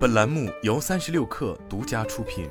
本栏目由三十六氪独家出品。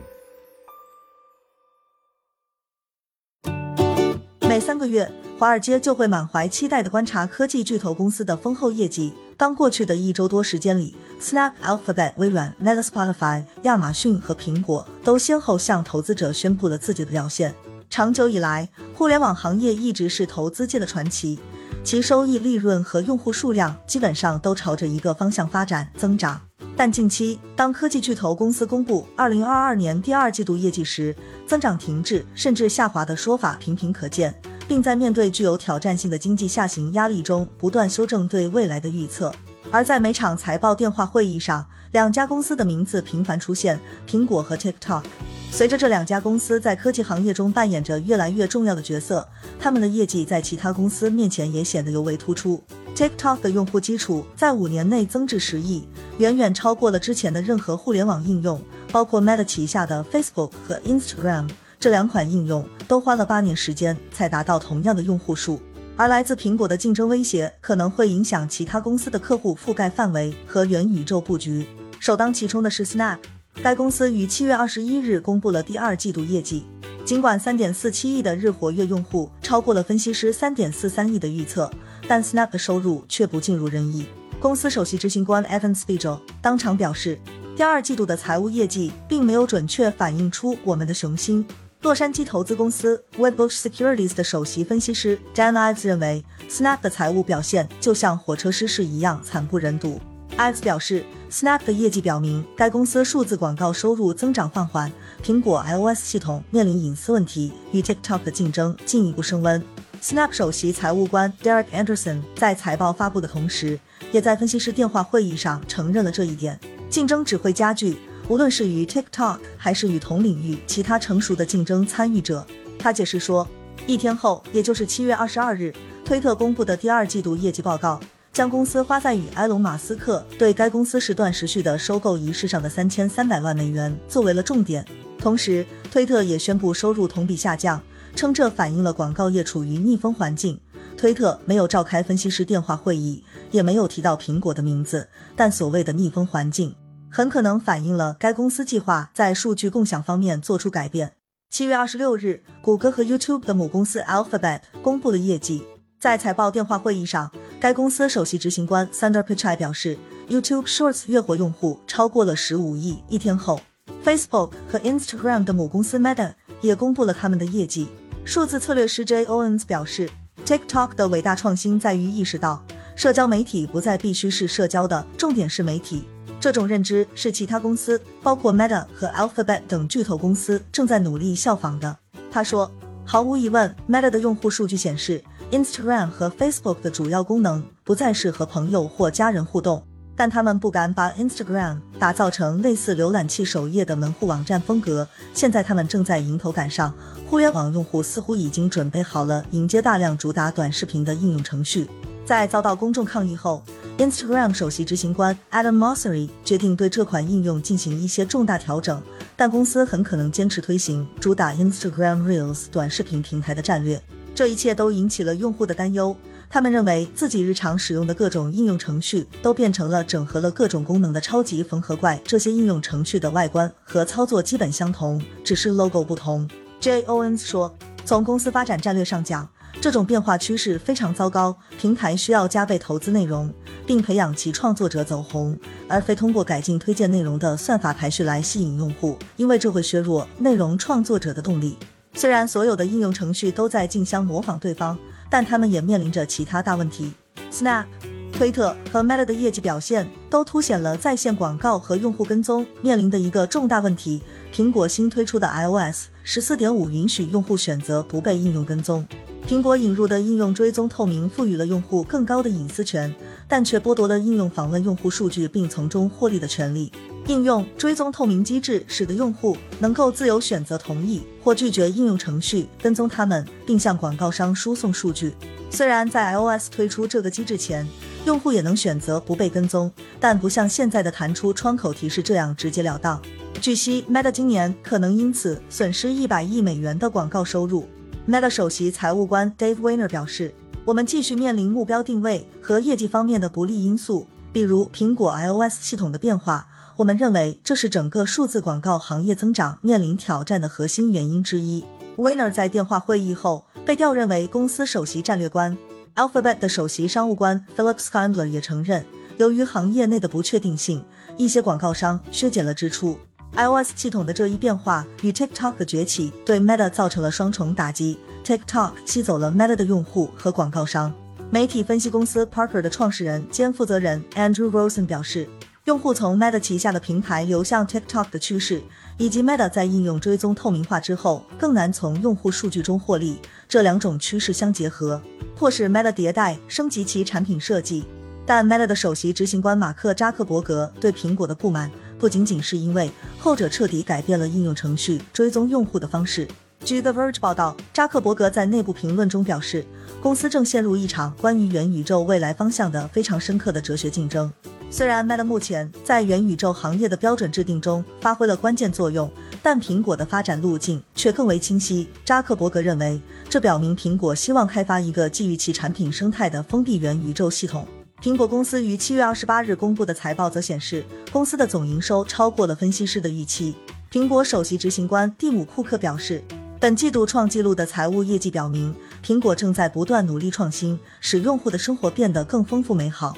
每三个月，华尔街就会满怀期待的观察科技巨头公司的丰厚业绩。当过去的一周多时间里，Snap、Alphabet、微软、Meta、Spotify、亚马逊和苹果都先后向投资者宣布了自己的表现。长久以来，互联网行业一直是投资界的传奇，其收益、利润和用户数量基本上都朝着一个方向发展增长。但近期，当科技巨头公司公布二零二二年第二季度业绩时，增长停滞甚至下滑的说法频频可见，并在面对具有挑战性的经济下行压力中，不断修正对未来的预测。而在每场财报电话会议上，两家公司的名字频繁出现：苹果和 TikTok。随着这两家公司在科技行业中扮演着越来越重要的角色，他们的业绩在其他公司面前也显得尤为突出。TikTok 的用户基础在五年内增至十亿，远远超过了之前的任何互联网应用，包括 Meta 旗下的 Facebook 和 Instagram。这两款应用都花了八年时间才达到同样的用户数。而来自苹果的竞争威胁可能会影响其他公司的客户覆盖范围和元宇宙布局。首当其冲的是 Snap，该公司于七月二十一日公布了第二季度业绩。尽管三点四七亿的日活跃用户超过了分析师三点四三亿的预测。但 Snap 的收入却不尽如人意。公司首席执行官 Evan Spiegel 当场表示，第二季度的财务业绩并没有准确反映出我们的雄心。洛杉矶投资公司 Wedbush Securities 的首席分析师 Dan Ives 认为，Snap 的财务表现就像火车失事一样惨不忍睹。Ives 表示，Snap 的业绩表明该公司数字广告收入增长放缓，苹果 iOS 系统面临隐私问题，与 TikTok 的竞争进一步升温。Snap 首席财务官 Derek Anderson 在财报发布的同时，也在分析师电话会议上承认了这一点。竞争只会加剧，无论是与 TikTok 还是与同领域其他成熟的竞争参与者。他解释说，一天后，也就是七月二十二日，推特公布的第二季度业绩报告，将公司花在与埃隆·马斯克对该公司时断时续的收购仪式上的三千三百万美元作为了重点。同时，推特也宣布收入同比下降。称这反映了广告业处于逆风环境。推特没有召开分析师电话会议，也没有提到苹果的名字，但所谓的逆风环境，很可能反映了该公司计划在数据共享方面做出改变。七月二十六日，谷歌和 YouTube 的母公司 Alphabet 公布了业绩。在财报电话会议上，该公司首席执行官 Sundar Pichai 表示，YouTube Shorts 月活用户超过了十五亿。一天后，Facebook 和 Instagram 的母公司 Meta 也公布了他们的业绩。数字策略师 J Owens 表示，TikTok 的伟大创新在于意识到，社交媒体不再必须是社交的，重点是媒体。这种认知是其他公司，包括 Meta 和 Alphabet 等巨头公司正在努力效仿的。他说，毫无疑问，Meta 的用户数据显示，Instagram 和 Facebook 的主要功能不再是和朋友或家人互动。但他们不敢把 Instagram 打造成类似浏览器首页的门户网站风格。现在他们正在迎头赶上，互联网用户似乎已经准备好了迎接大量主打短视频的应用程序。在遭到公众抗议后，Instagram 首席执行官 Adam Mosseri 决定对这款应用进行一些重大调整，但公司很可能坚持推行主打 Instagram Reels 短视频平台的战略。这一切都引起了用户的担忧。他们认为自己日常使用的各种应用程序都变成了整合了各种功能的超级缝合怪。这些应用程序的外观和操作基本相同，只是 logo 不同。J O N S 说：“从公司发展战略上讲，这种变化趋势非常糟糕。平台需要加倍投资内容，并培养其创作者走红，而非通过改进推荐内容的算法排序来吸引用户，因为这会削弱内容创作者的动力。虽然所有的应用程序都在竞相模仿对方。”但他们也面临着其他大问题。Snap、推特和 Meta 的业绩表现都凸显了在线广告和用户跟踪面临的一个重大问题。苹果新推出的 iOS 十四点五允许用户选择不被应用跟踪。苹果引入的应用追踪透明赋予了用户更高的隐私权，但却剥夺了应用访问用户数据并从中获利的权利。应用追踪透明机制使得用户能够自由选择同意或拒绝应用程序跟踪他们，并向广告商输送数据。虽然在 iOS 推出这个机制前，用户也能选择不被跟踪，但不像现在的弹出窗口提示这样直截了当。据悉，Meta 今年可能因此损失一百亿美元的广告收入。Meta 首席财务官 Dave Winer 表示：“我们继续面临目标定位和业绩方面的不利因素，比如苹果 iOS 系统的变化。”我们认为这是整个数字广告行业增长面临挑战的核心原因之一。Winner 在电话会议后被调任为公司首席战略官。Alphabet 的首席商务官 Philip Schindler 也承认，由于行业内的不确定性，一些广告商削减了支出。iOS 系统的这一变化与 TikTok 的崛起对 Meta 造成了双重打击。TikTok 吸走了 Meta 的用户和广告商。媒体分析公司 Parker 的创始人兼负责人 Andrew Rosen 表示，用户从 Meta 旗下的平台流向 TikTok 的趋势，以及 Meta 在应用追踪透明化之后更难从用户数据中获利，这两种趋势相结合，迫使 Meta 迭代升级其产品设计。但 Meta 的首席执行官马克扎克伯格对苹果的不满，不仅仅是因为后者彻底改变了应用程序追踪用户的方式。据 The Verge 报道，扎克伯格在内部评论中表示，公司正陷入一场关于元宇宙未来方向的非常深刻的哲学竞争。虽然 Meta 目前在元宇宙行业的标准制定中发挥了关键作用，但苹果的发展路径却更为清晰。扎克伯格认为，这表明苹果希望开发一个基于其产品生态的封闭元宇宙系统。苹果公司于七月二十八日公布的财报则显示，公司的总营收超过了分析师的预期。苹果首席执行官蒂姆·库克表示。本季度创纪录的财务业绩表明，苹果正在不断努力创新，使用户的生活变得更丰富美好。